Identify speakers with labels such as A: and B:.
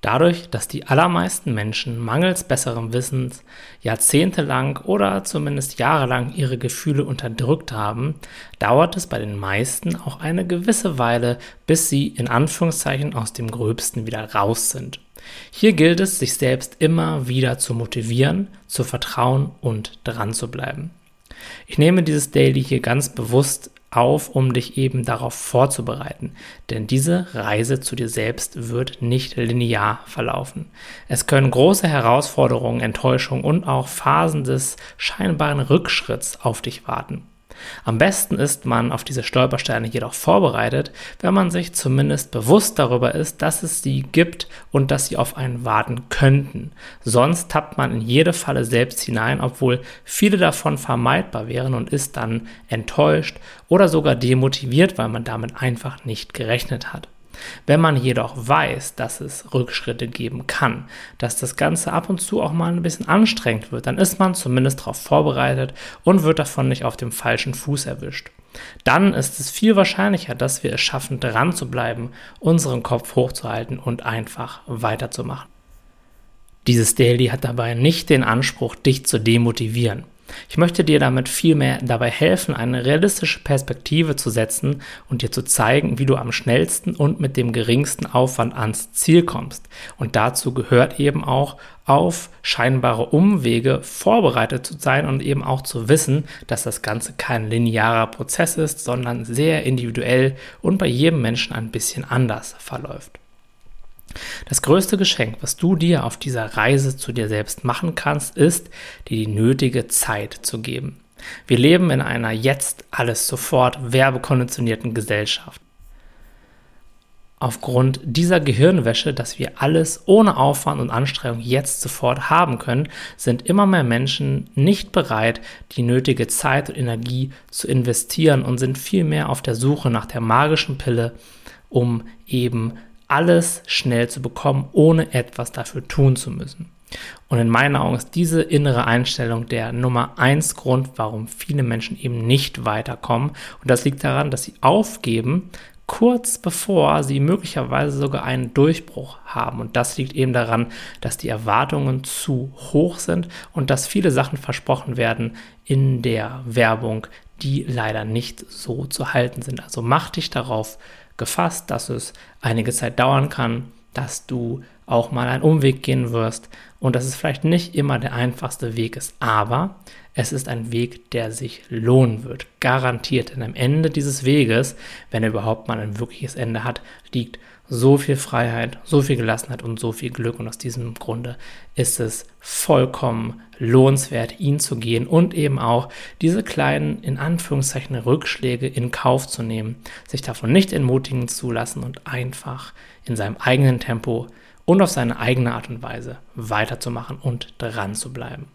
A: Dadurch, dass die allermeisten Menschen mangels besserem Wissens jahrzehntelang oder zumindest jahrelang ihre Gefühle unterdrückt haben, dauert es bei den meisten auch eine gewisse Weile, bis sie in Anführungszeichen aus dem Gröbsten wieder raus sind. Hier gilt es, sich selbst immer wieder zu motivieren, zu vertrauen und dran zu bleiben. Ich nehme dieses Daily hier ganz bewusst auf, um dich eben darauf vorzubereiten. Denn diese Reise zu dir selbst wird nicht linear verlaufen. Es können große Herausforderungen, Enttäuschungen und auch Phasen des scheinbaren Rückschritts auf dich warten. Am besten ist man auf diese Stolpersteine jedoch vorbereitet, wenn man sich zumindest bewusst darüber ist, dass es sie gibt und dass sie auf einen warten könnten. Sonst tappt man in jede Falle selbst hinein, obwohl viele davon vermeidbar wären und ist dann enttäuscht oder sogar demotiviert, weil man damit einfach nicht gerechnet hat. Wenn man jedoch weiß, dass es Rückschritte geben kann, dass das Ganze ab und zu auch mal ein bisschen anstrengend wird, dann ist man zumindest darauf vorbereitet und wird davon nicht auf dem falschen Fuß erwischt. Dann ist es viel wahrscheinlicher, dass wir es schaffen, dran zu bleiben, unseren Kopf hochzuhalten und einfach weiterzumachen. Dieses Daily hat dabei nicht den Anspruch, dich zu demotivieren. Ich möchte dir damit vielmehr dabei helfen, eine realistische Perspektive zu setzen und dir zu zeigen, wie du am schnellsten und mit dem geringsten Aufwand ans Ziel kommst. Und dazu gehört eben auch, auf scheinbare Umwege vorbereitet zu sein und eben auch zu wissen, dass das Ganze kein linearer Prozess ist, sondern sehr individuell und bei jedem Menschen ein bisschen anders verläuft. Das größte Geschenk, was du dir auf dieser Reise zu dir selbst machen kannst, ist, dir die nötige Zeit zu geben. Wir leben in einer jetzt alles sofort werbekonditionierten Gesellschaft. Aufgrund dieser Gehirnwäsche, dass wir alles ohne Aufwand und Anstrengung jetzt sofort haben können, sind immer mehr Menschen nicht bereit, die nötige Zeit und Energie zu investieren und sind vielmehr auf der Suche nach der magischen Pille, um eben alles schnell zu bekommen, ohne etwas dafür tun zu müssen. Und in meinen Augen ist diese innere Einstellung der Nummer eins Grund, warum viele Menschen eben nicht weiterkommen. Und das liegt daran, dass sie aufgeben, kurz bevor sie möglicherweise sogar einen Durchbruch haben. Und das liegt eben daran, dass die Erwartungen zu hoch sind und dass viele Sachen versprochen werden in der Werbung, die leider nicht so zu halten sind. Also mach dich darauf gefasst, dass es einige Zeit dauern kann, dass du auch mal einen Umweg gehen wirst und dass es vielleicht nicht immer der einfachste Weg ist, aber es ist ein Weg, der sich lohnen wird, garantiert. Denn am Ende dieses Weges, wenn er überhaupt mal ein wirkliches Ende hat, liegt so viel Freiheit, so viel Gelassenheit und so viel Glück. Und aus diesem Grunde ist es vollkommen lohnenswert, ihn zu gehen und eben auch diese kleinen, in Anführungszeichen, Rückschläge in Kauf zu nehmen, sich davon nicht entmutigen zu lassen und einfach in seinem eigenen Tempo und auf seine eigene Art und Weise weiterzumachen und dran zu bleiben.